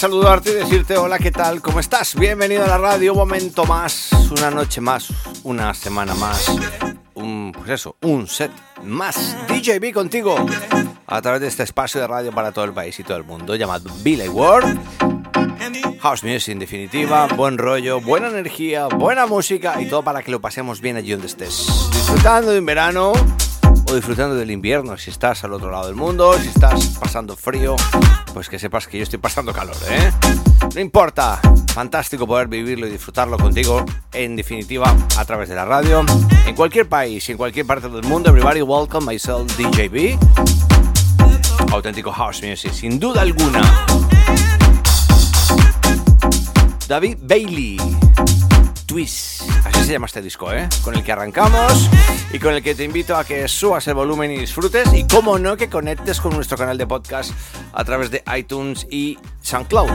saludarte y decirte hola, ¿qué tal? ¿Cómo estás? Bienvenido a la radio, un momento más, una noche más, una semana más, un, pues eso, un set más. DJB contigo a través de este espacio de radio para todo el país y todo el mundo llamado Billy World. House Music en definitiva, buen rollo, buena energía, buena música y todo para que lo pasemos bien allí donde estés. Disfrutando de un verano o disfrutando del invierno, si estás al otro lado del mundo, si estás pasando frío, pues que sepas que yo estoy pasando calor, ¿eh? No importa, fantástico poder vivirlo y disfrutarlo contigo, en definitiva, a través de la radio, en cualquier país y en cualquier parte del mundo. Everybody welcome myself, DJB. Auténtico House Music, sin duda alguna. David Bailey. Twist, así se llama este disco, ¿eh? Con el que arrancamos y con el que te invito a que subas el volumen y disfrutes y, como no, que conectes con nuestro canal de podcast a través de iTunes y SoundCloud.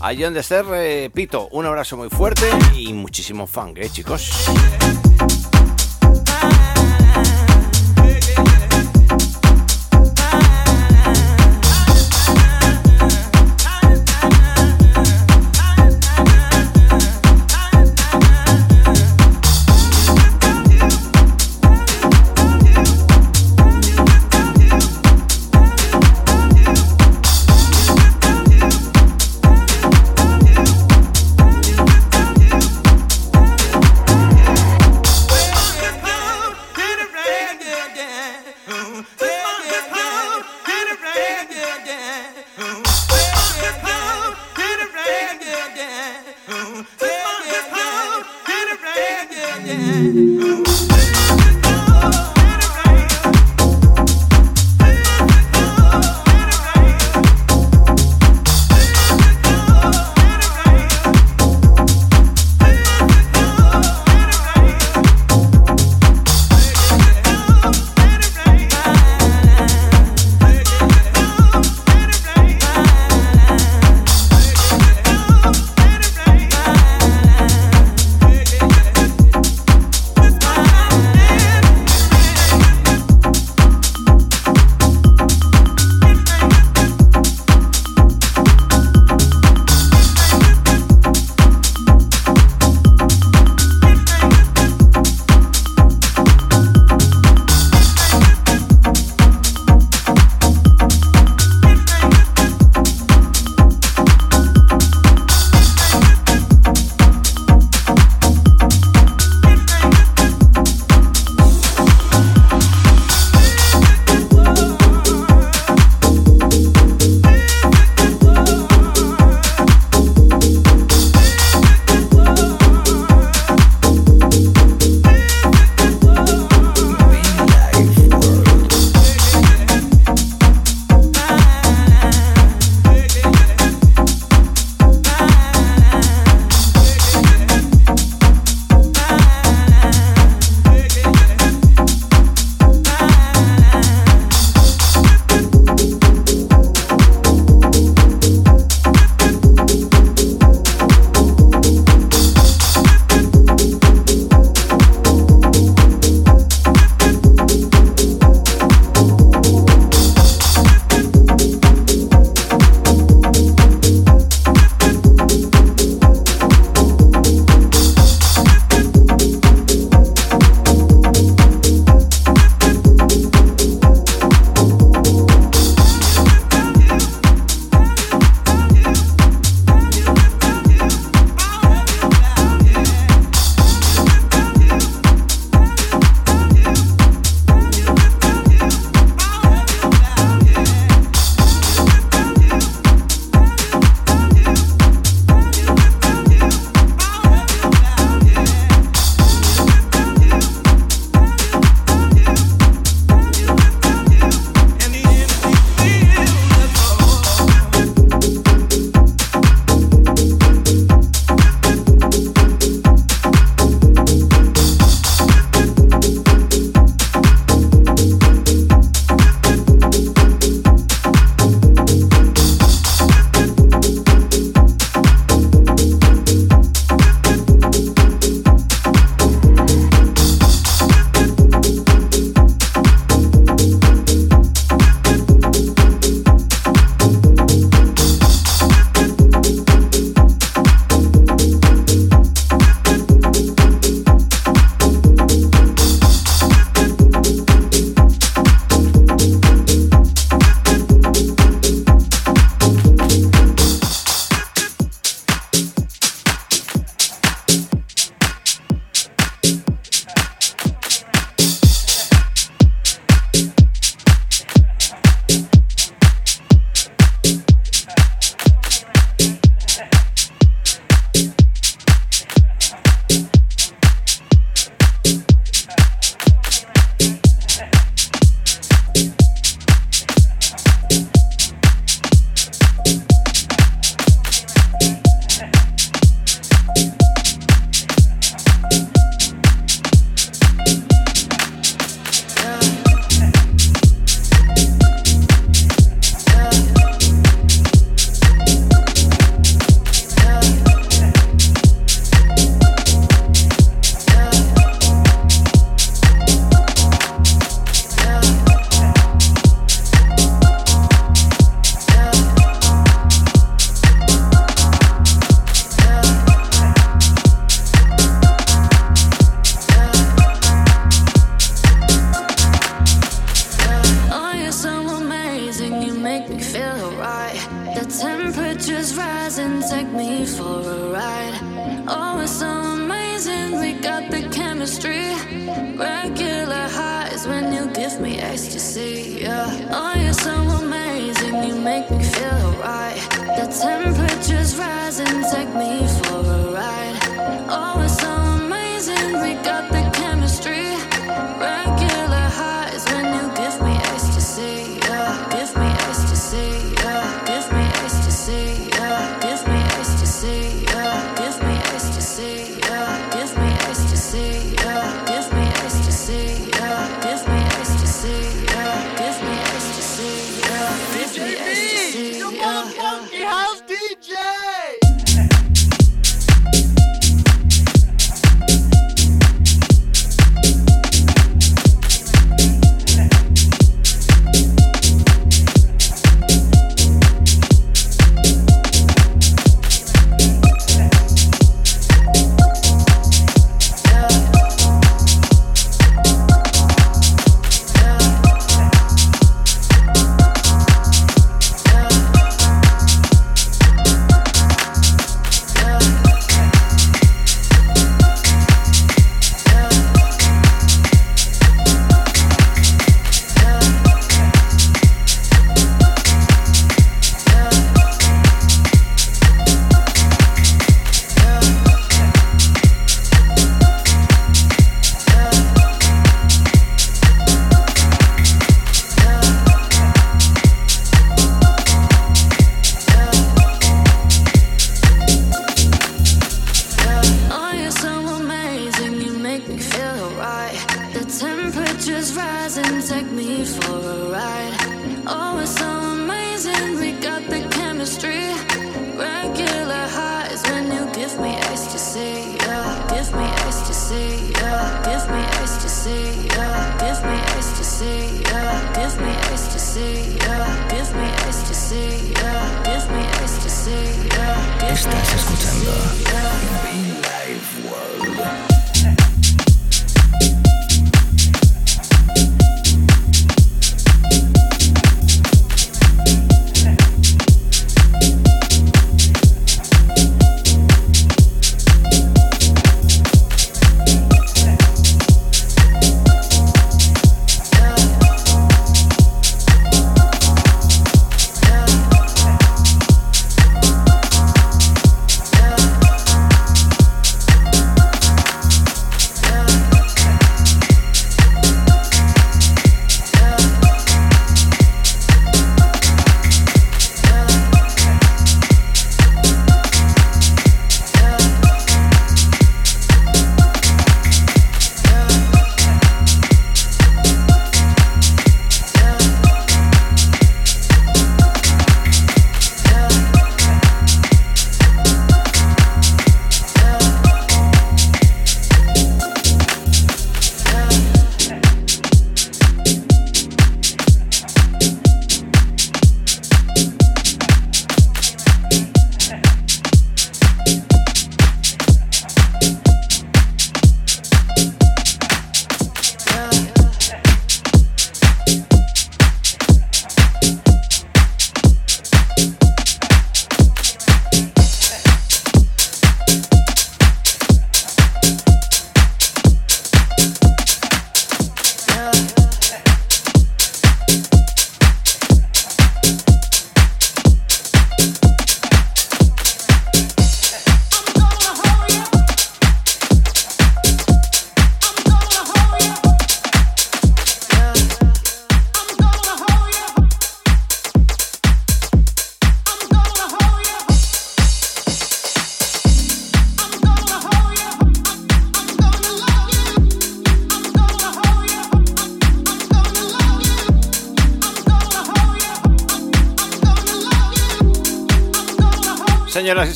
Allí donde estés, repito, un abrazo muy fuerte y muchísimo funk, ¿eh, chicos?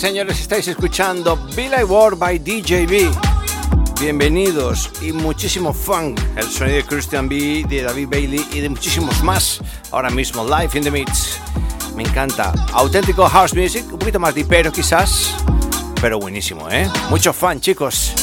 señores, estáis escuchando Bill I War by DJB. Bienvenidos y muchísimo funk. El sonido de Christian B, de David Bailey y de muchísimos más. Ahora mismo, live in the mix. Me encanta. Auténtico house music, un poquito más dipero quizás, pero buenísimo, ¿eh? Mucho fan, chicos.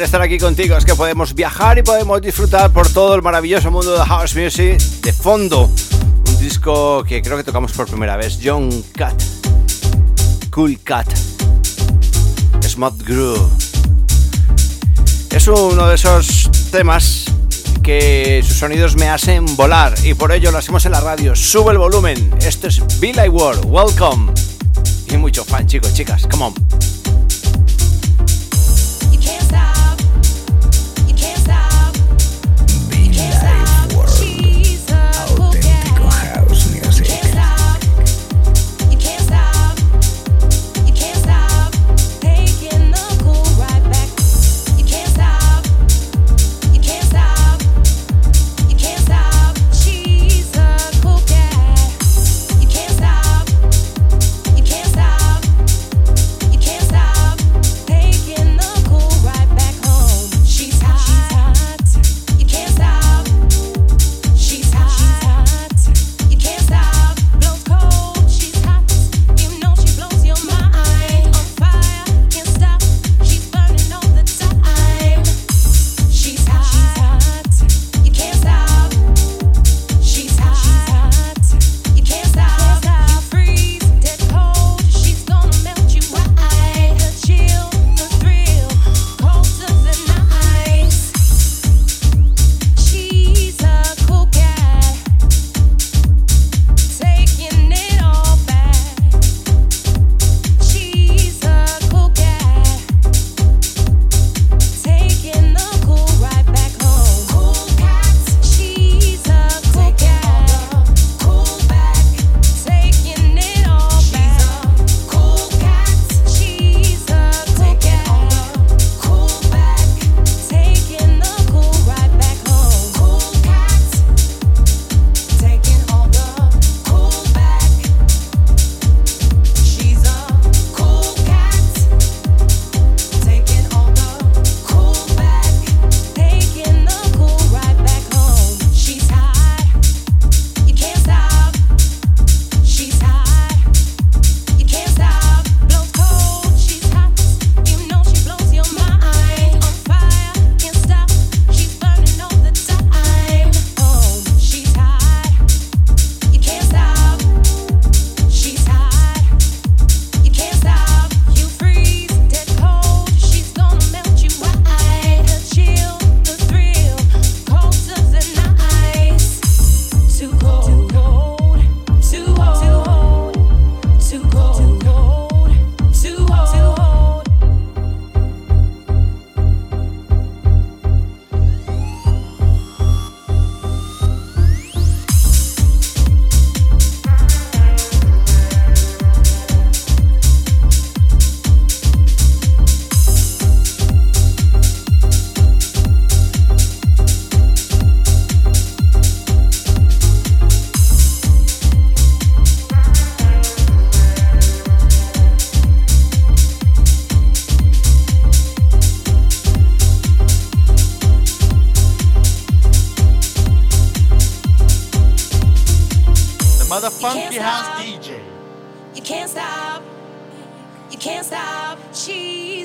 Estar aquí contigo es que podemos viajar y podemos disfrutar por todo el maravilloso mundo de house music. De fondo, un disco que creo que tocamos por primera vez, John Cat, Cool Cat, Smooth Groove. Es uno de esos temas que sus sonidos me hacen volar y por ello lo hacemos en la radio. Sube el volumen. Esto es Be Like World. Welcome. Y mucho fan, chicos, chicas. Come on.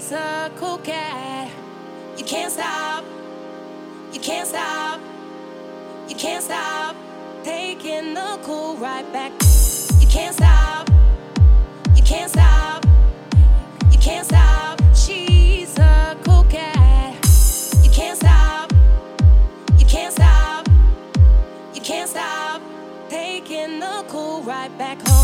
circle cat. You can't stop. You can't stop. You can't stop taking the cool right back. You can't stop. You can't stop. You can't stop. She's a cool cat. You can't stop. You can't stop. You can't stop taking the cool right back home.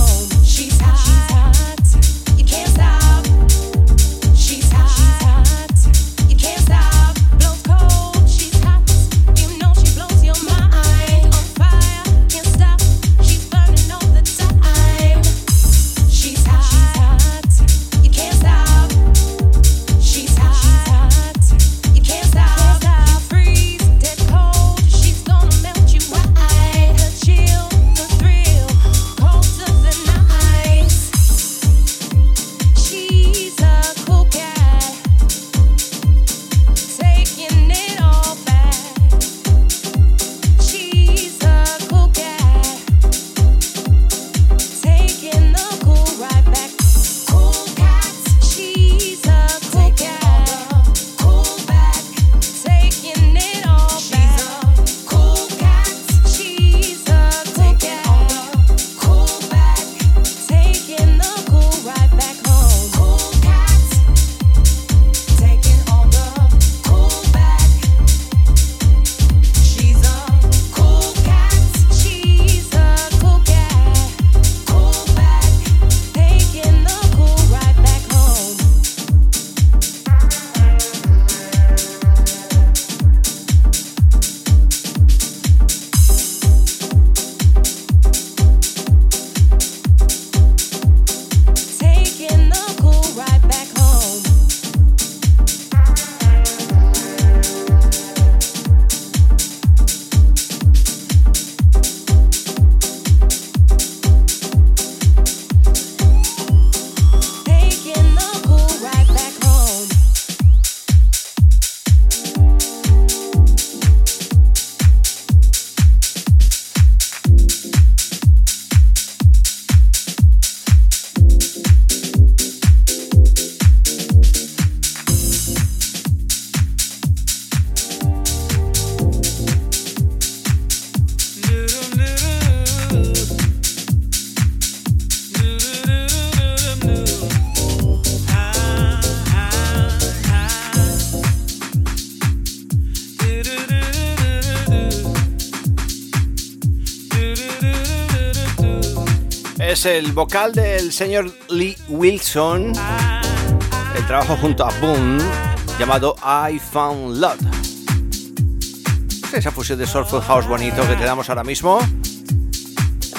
Vocal del señor Lee Wilson. El trabajo junto a Boom llamado I Found Love. Esa fusión de Soulful House bonito que te damos ahora mismo.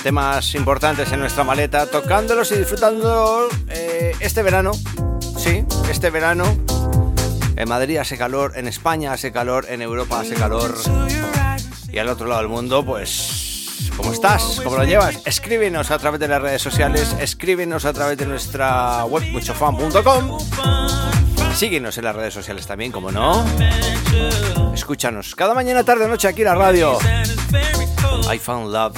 Temas importantes en nuestra maleta, tocándolos y disfrutándolos eh, este verano. Sí, este verano. En Madrid hace calor, en España hace calor, en Europa hace calor. Y al otro lado del mundo, pues ¿Cómo estás? ¿Cómo lo llevas? Escríbenos a través de las redes sociales, escríbenos a través de nuestra web muchofan.com. Síguenos en las redes sociales también, como no. Escúchanos cada mañana, tarde, noche aquí en la radio. I found love.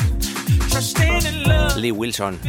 Lee Wilson.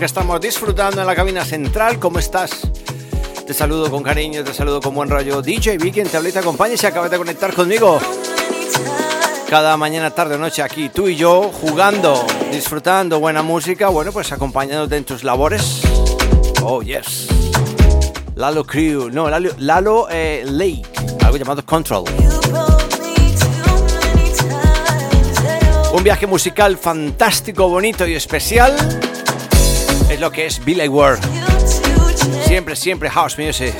Que estamos disfrutando en la cabina central. ¿Cómo estás? Te saludo con cariño, te saludo con buen rollo. DJ V, quien te habla y te acompaña y se acaba de conectar conmigo. Cada mañana, tarde o noche aquí, tú y yo, jugando, disfrutando buena música, bueno, pues acompañándote en tus labores. Oh, yes. Lalo Crew, no, Lalo, Lalo eh, Lake, algo llamado Control. Un viaje musical fantástico, bonito y especial es lo que es Billy Ward. Siempre, siempre house music.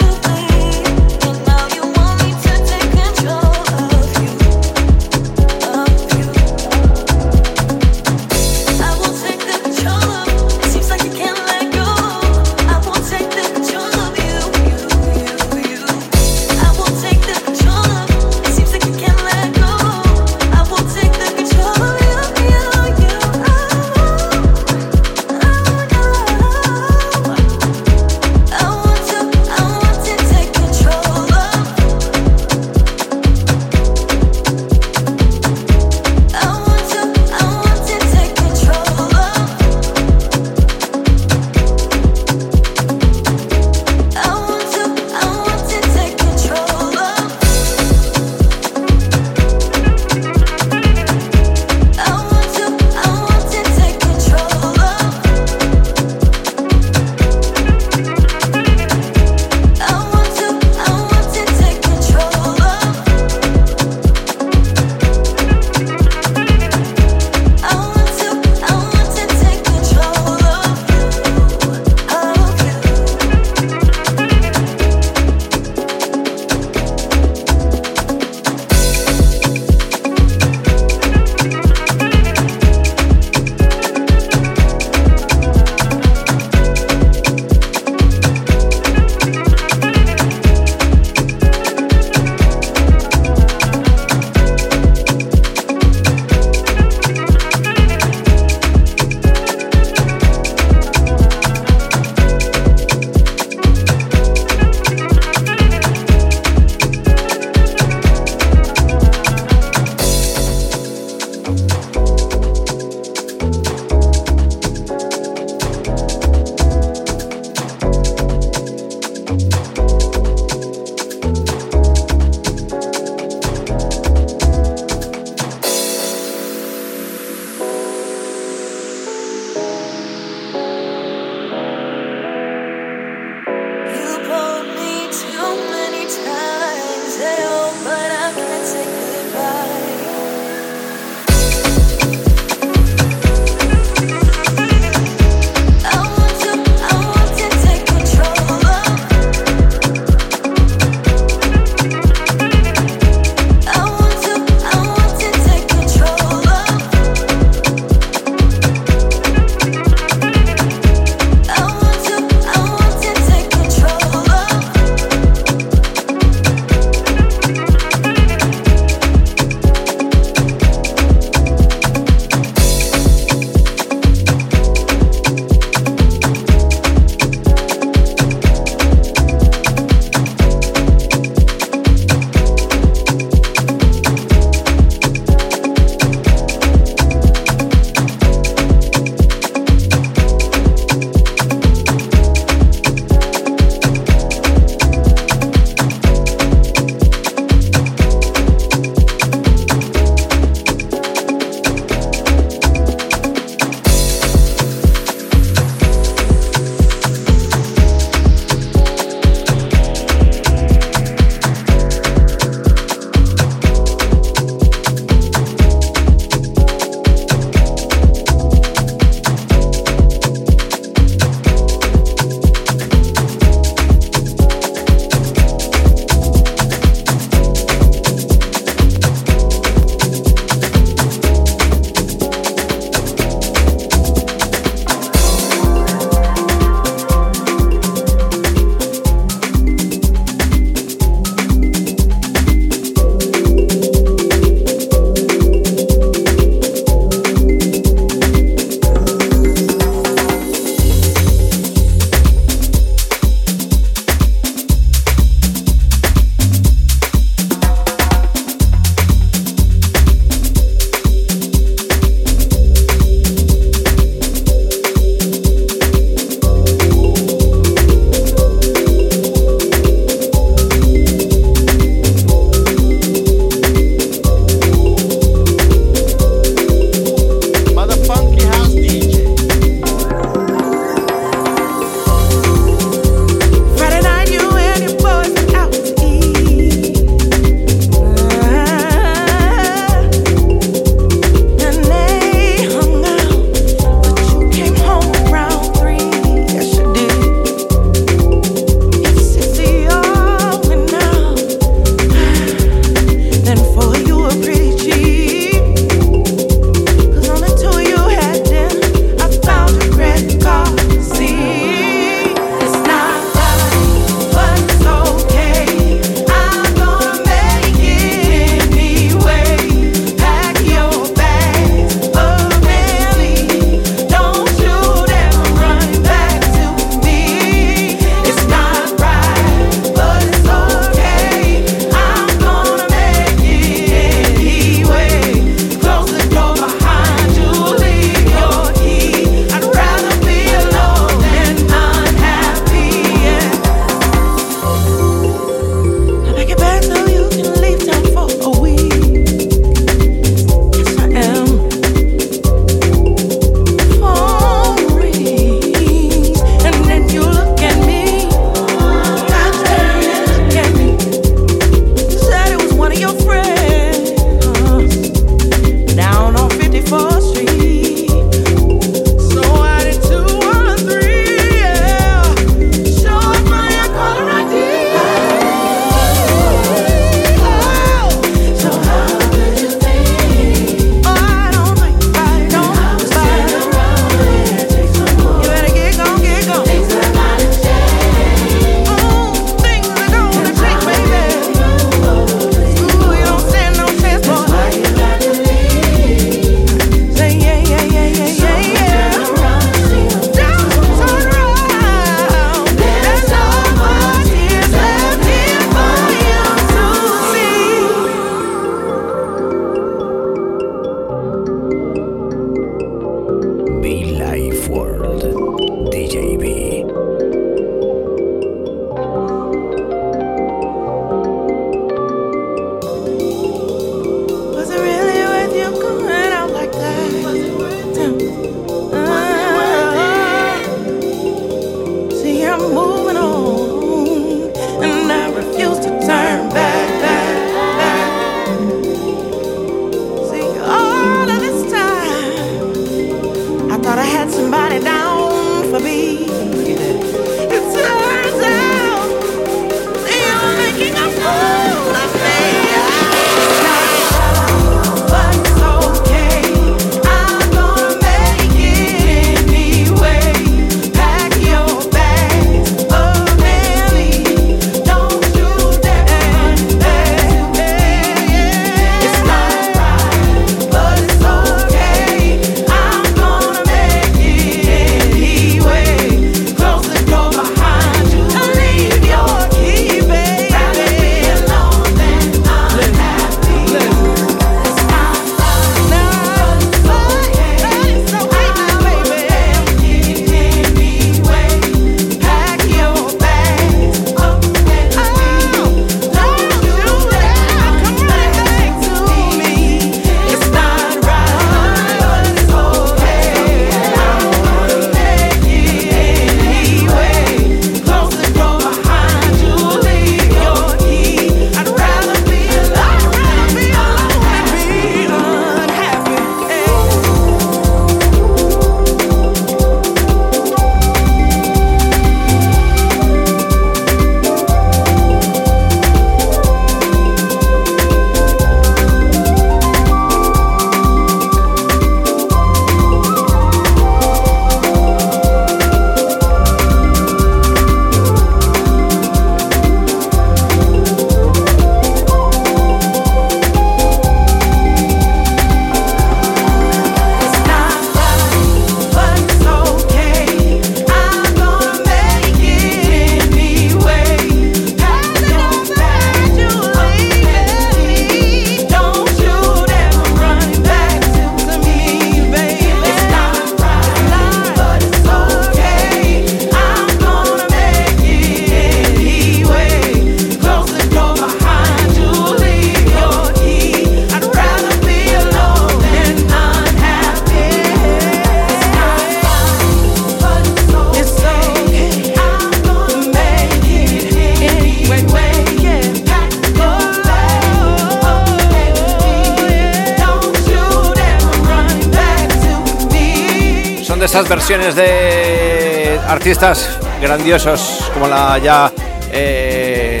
Grandiosos como la ya eh,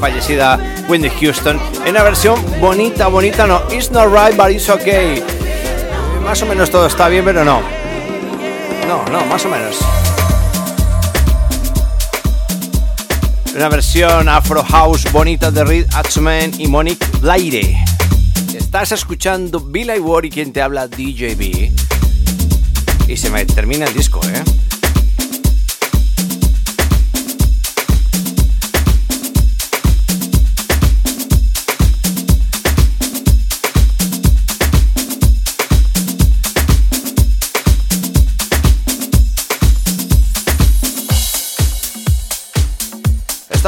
fallecida Wendy Houston en una versión bonita, bonita, no, it's not right but it's okay. Más o menos todo está bien, pero no. No, no, más o menos. Una versión Afro House bonita de Reed Axman y Monique Blaire. Estás escuchando Billy Ward y quien te habla DJB. Y se me termina el disco, ¿eh?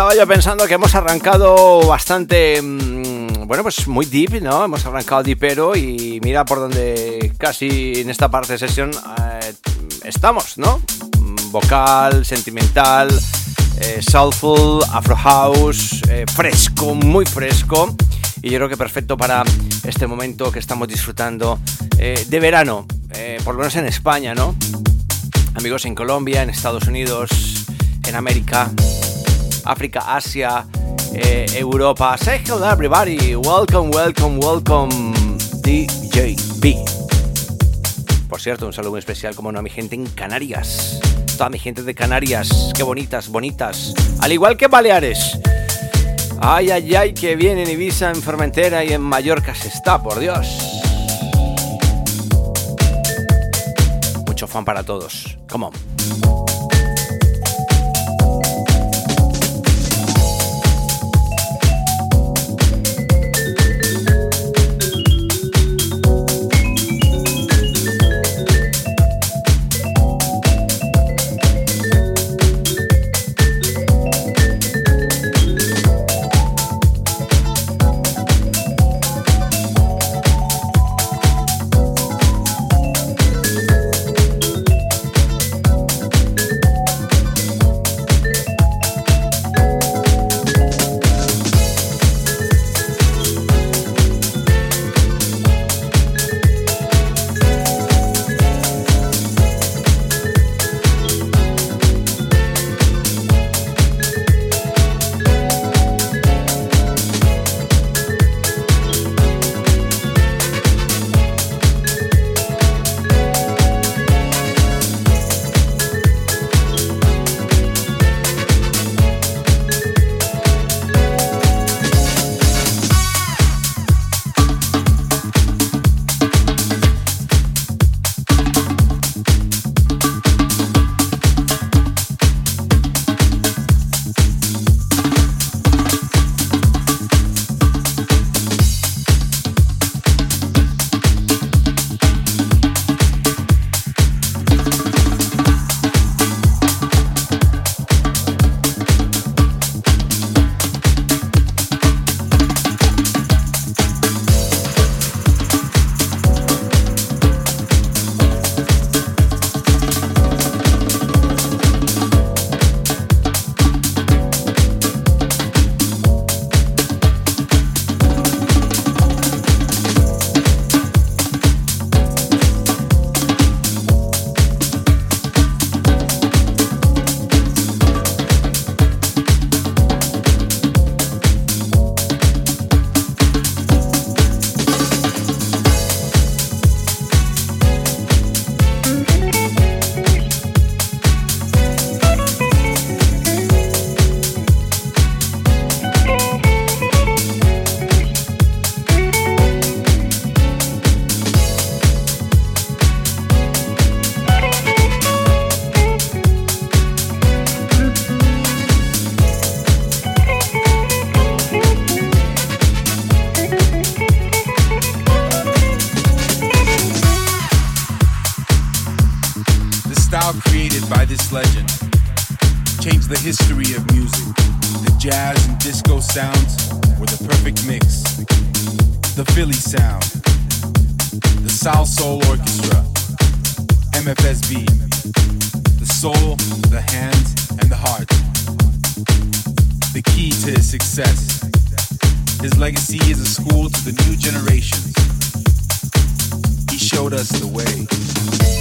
Estaba yo pensando que hemos arrancado bastante, mm, bueno, pues muy deep, ¿no? Hemos arrancado deepero y mira por donde casi en esta parte de sesión eh, estamos, ¿no? Mm, vocal, sentimental, eh, soulful, afro house, eh, fresco, muy fresco. Y yo creo que perfecto para este momento que estamos disfrutando de verano, por lo menos en España, ¿no? Amigos en Colombia, en Estados Unidos, en América. África, Asia, eh, Europa. Say hello everybody. Welcome, welcome, welcome DJB. Por cierto, un saludo muy especial como no a mi gente en Canarias. Toda mi gente de Canarias, qué bonitas, bonitas. Al igual que Baleares. Ay, ay, ay, que bien en Ibiza, en Formentera y en Mallorca se está, por Dios. Mucho fan para todos. Come on. sounds were the perfect mix. The Philly sound, the South Soul Orchestra, MFSB, the soul, the hands, and the heart. The key to his success. His legacy is a school to the new generations. He showed us the way.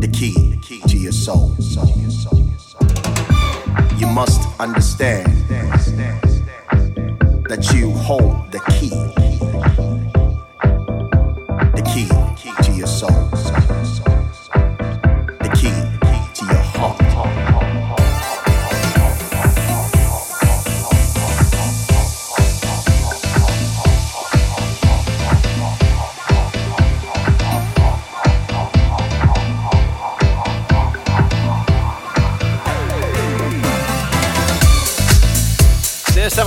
the key to your soul. You must understand that you hold the key, the key to your soul.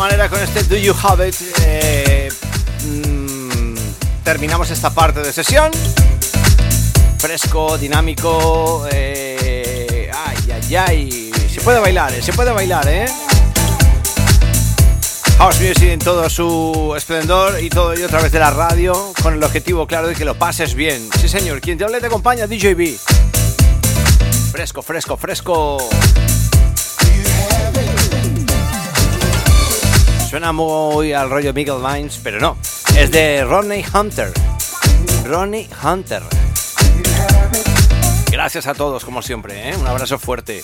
Do You Have It, eh, mm, terminamos esta parte de sesión. Fresco, dinámico, eh, ay, ay, ay. Se puede bailar, eh, se puede bailar, ¿eh? House Music en todo su esplendor y todo ello a través de la radio, con el objetivo claro de que lo pases bien. Sí, señor, quien te hable te acompaña, DJB. Fresco, fresco, fresco. Suena muy al rollo Miguel Vines, pero no. Es de Ronnie Hunter. Ronnie Hunter. Gracias a todos, como siempre. ¿eh? Un abrazo fuerte.